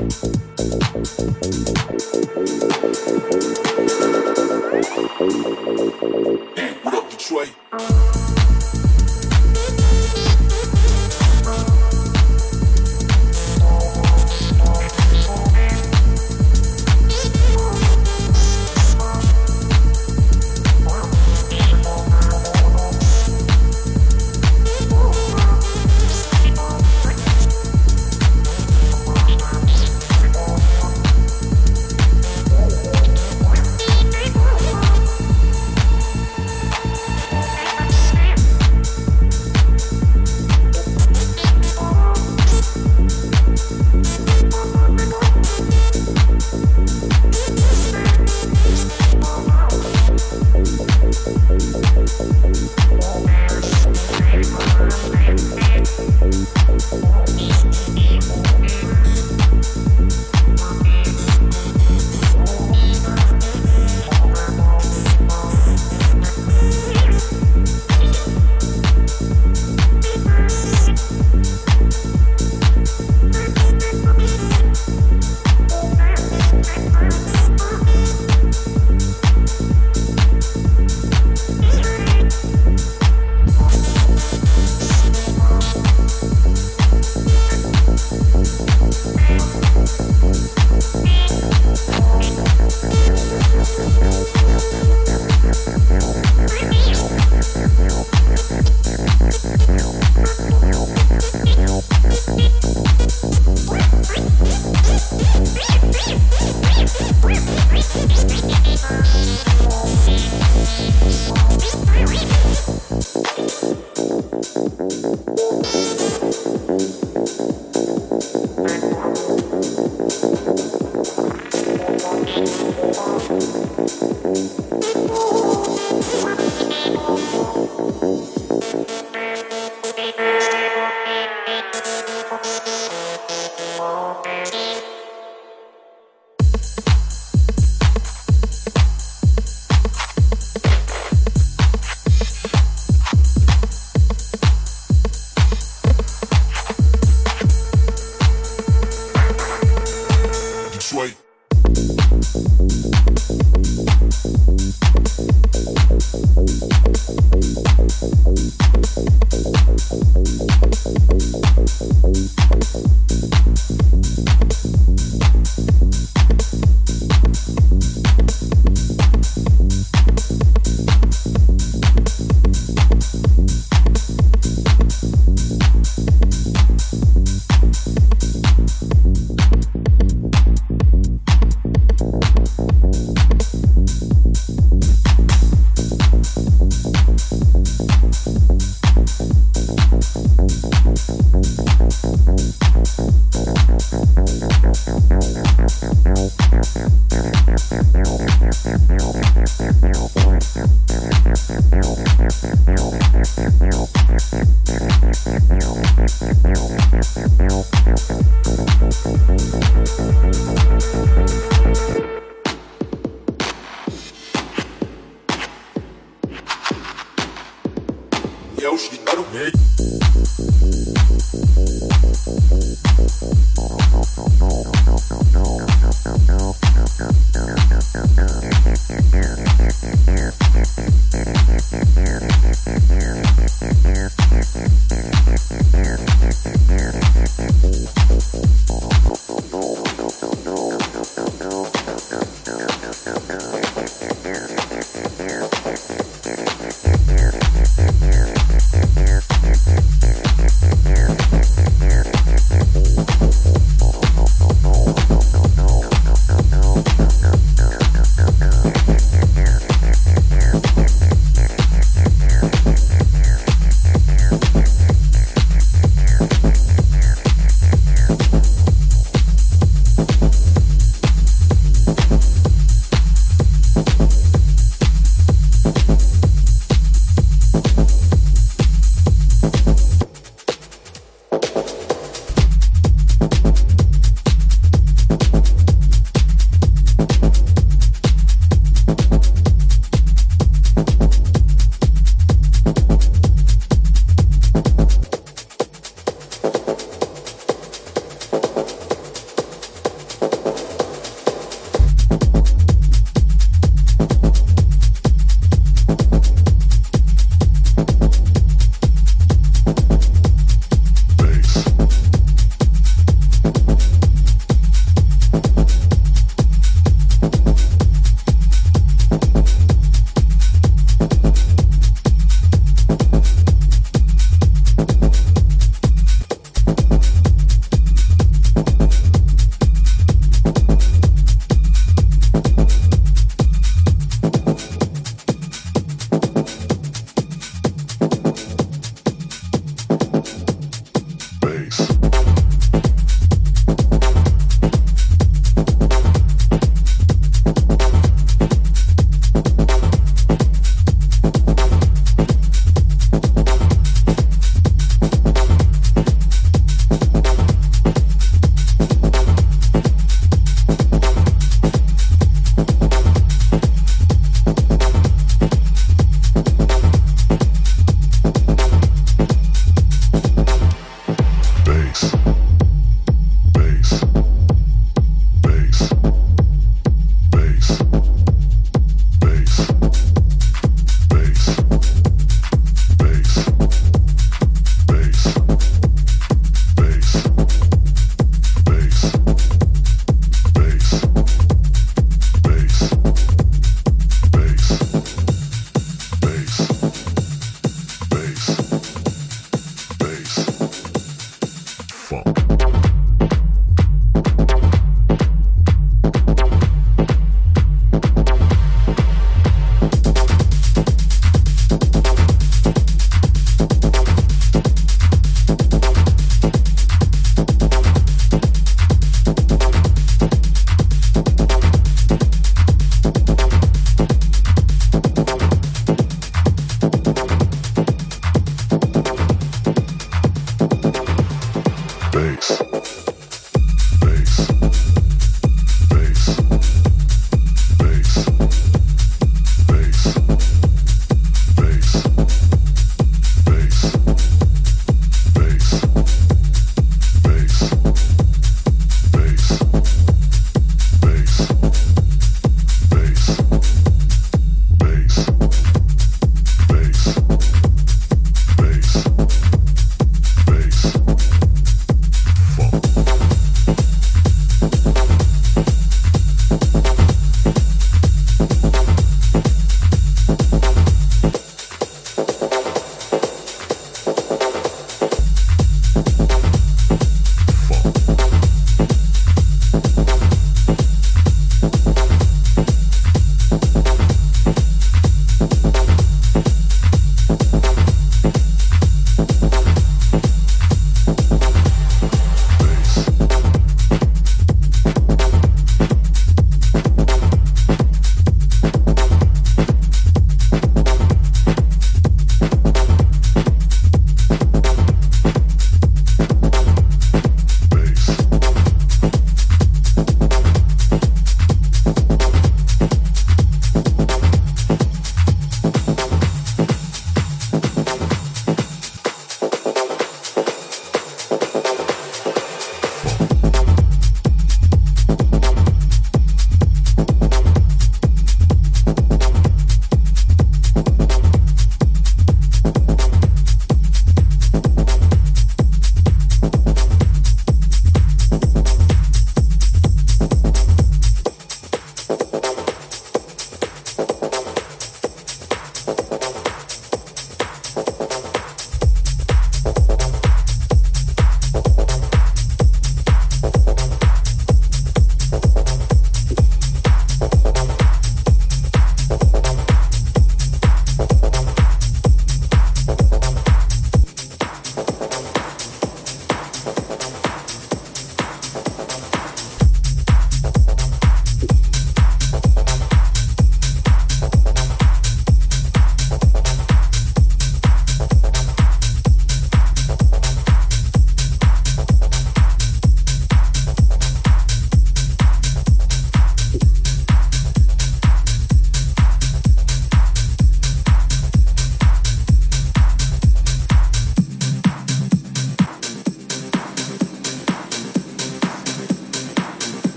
Hey, what up, Detroit?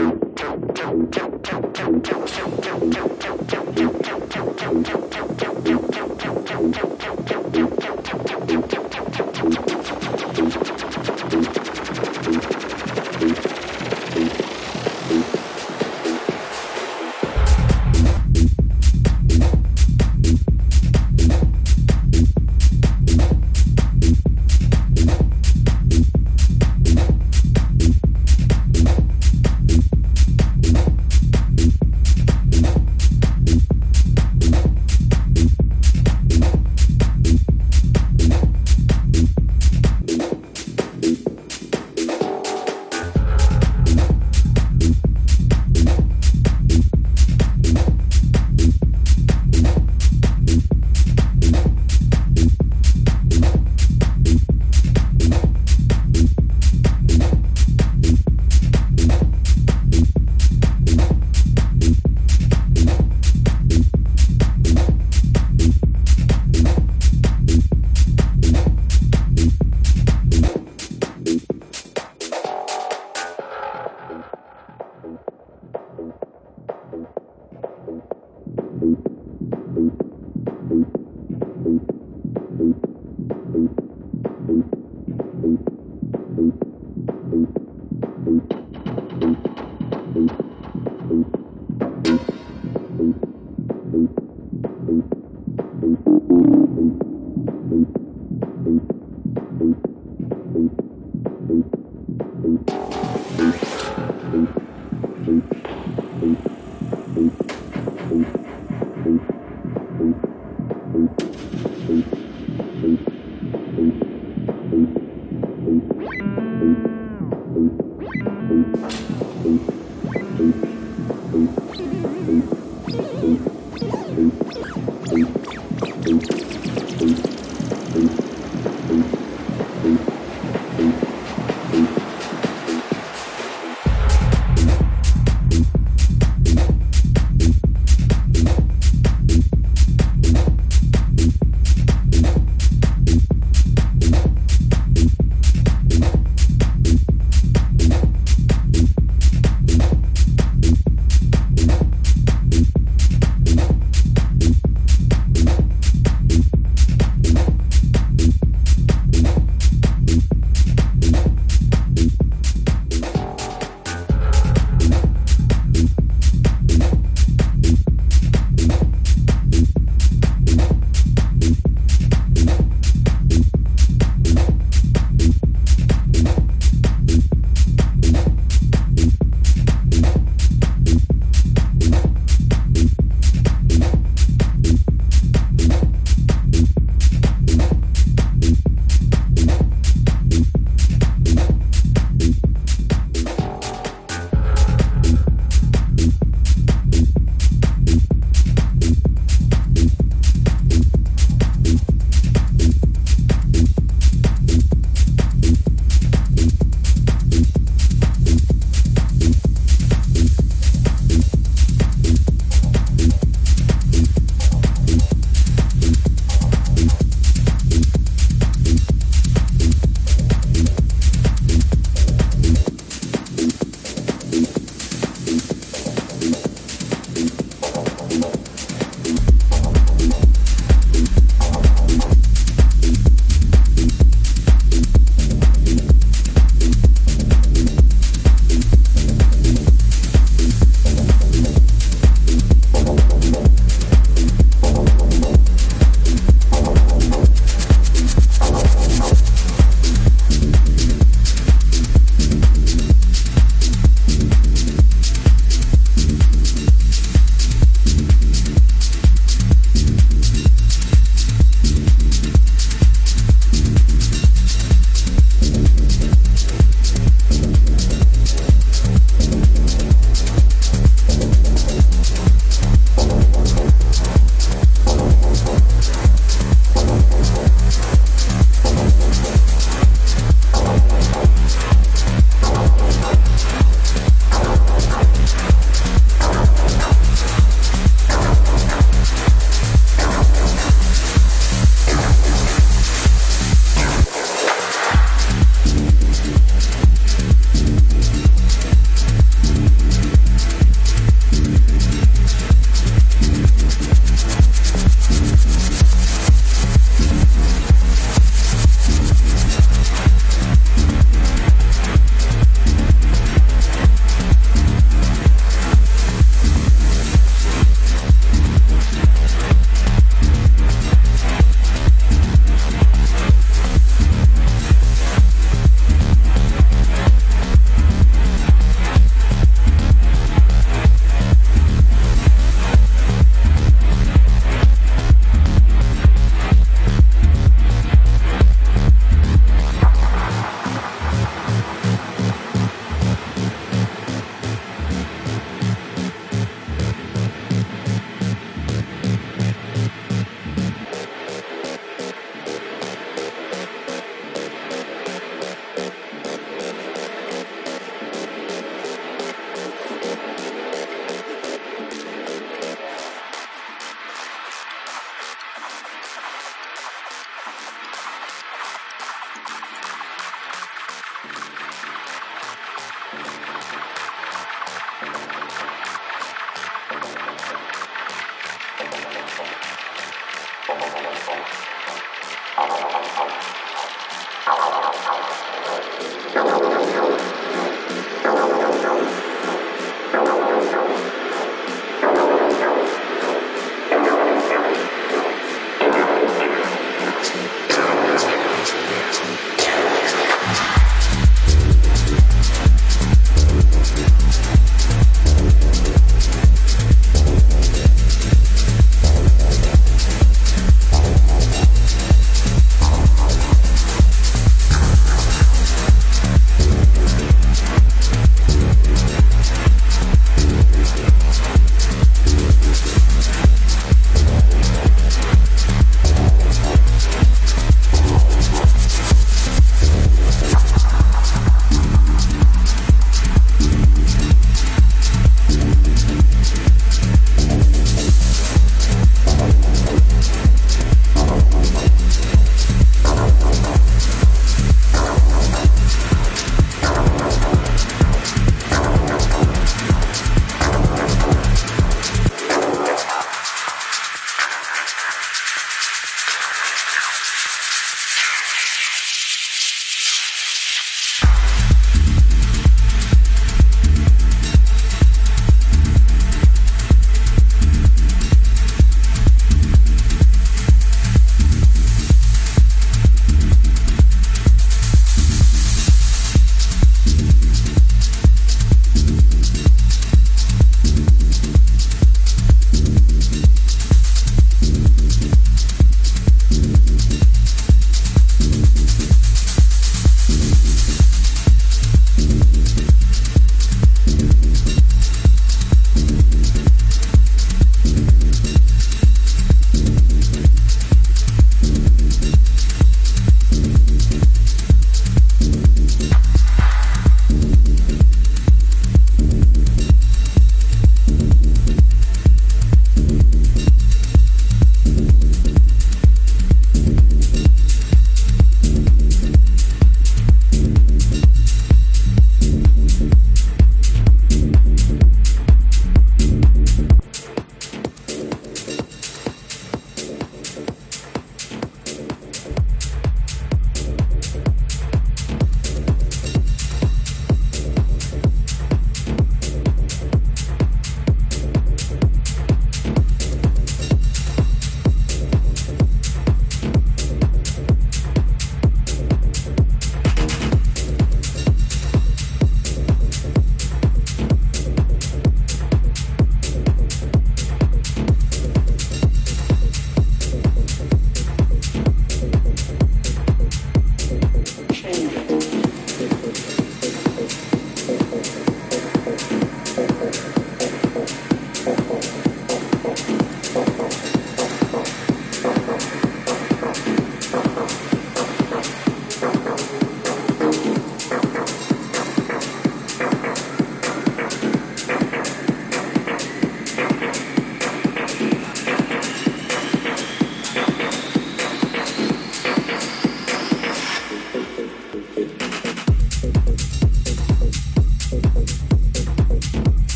to.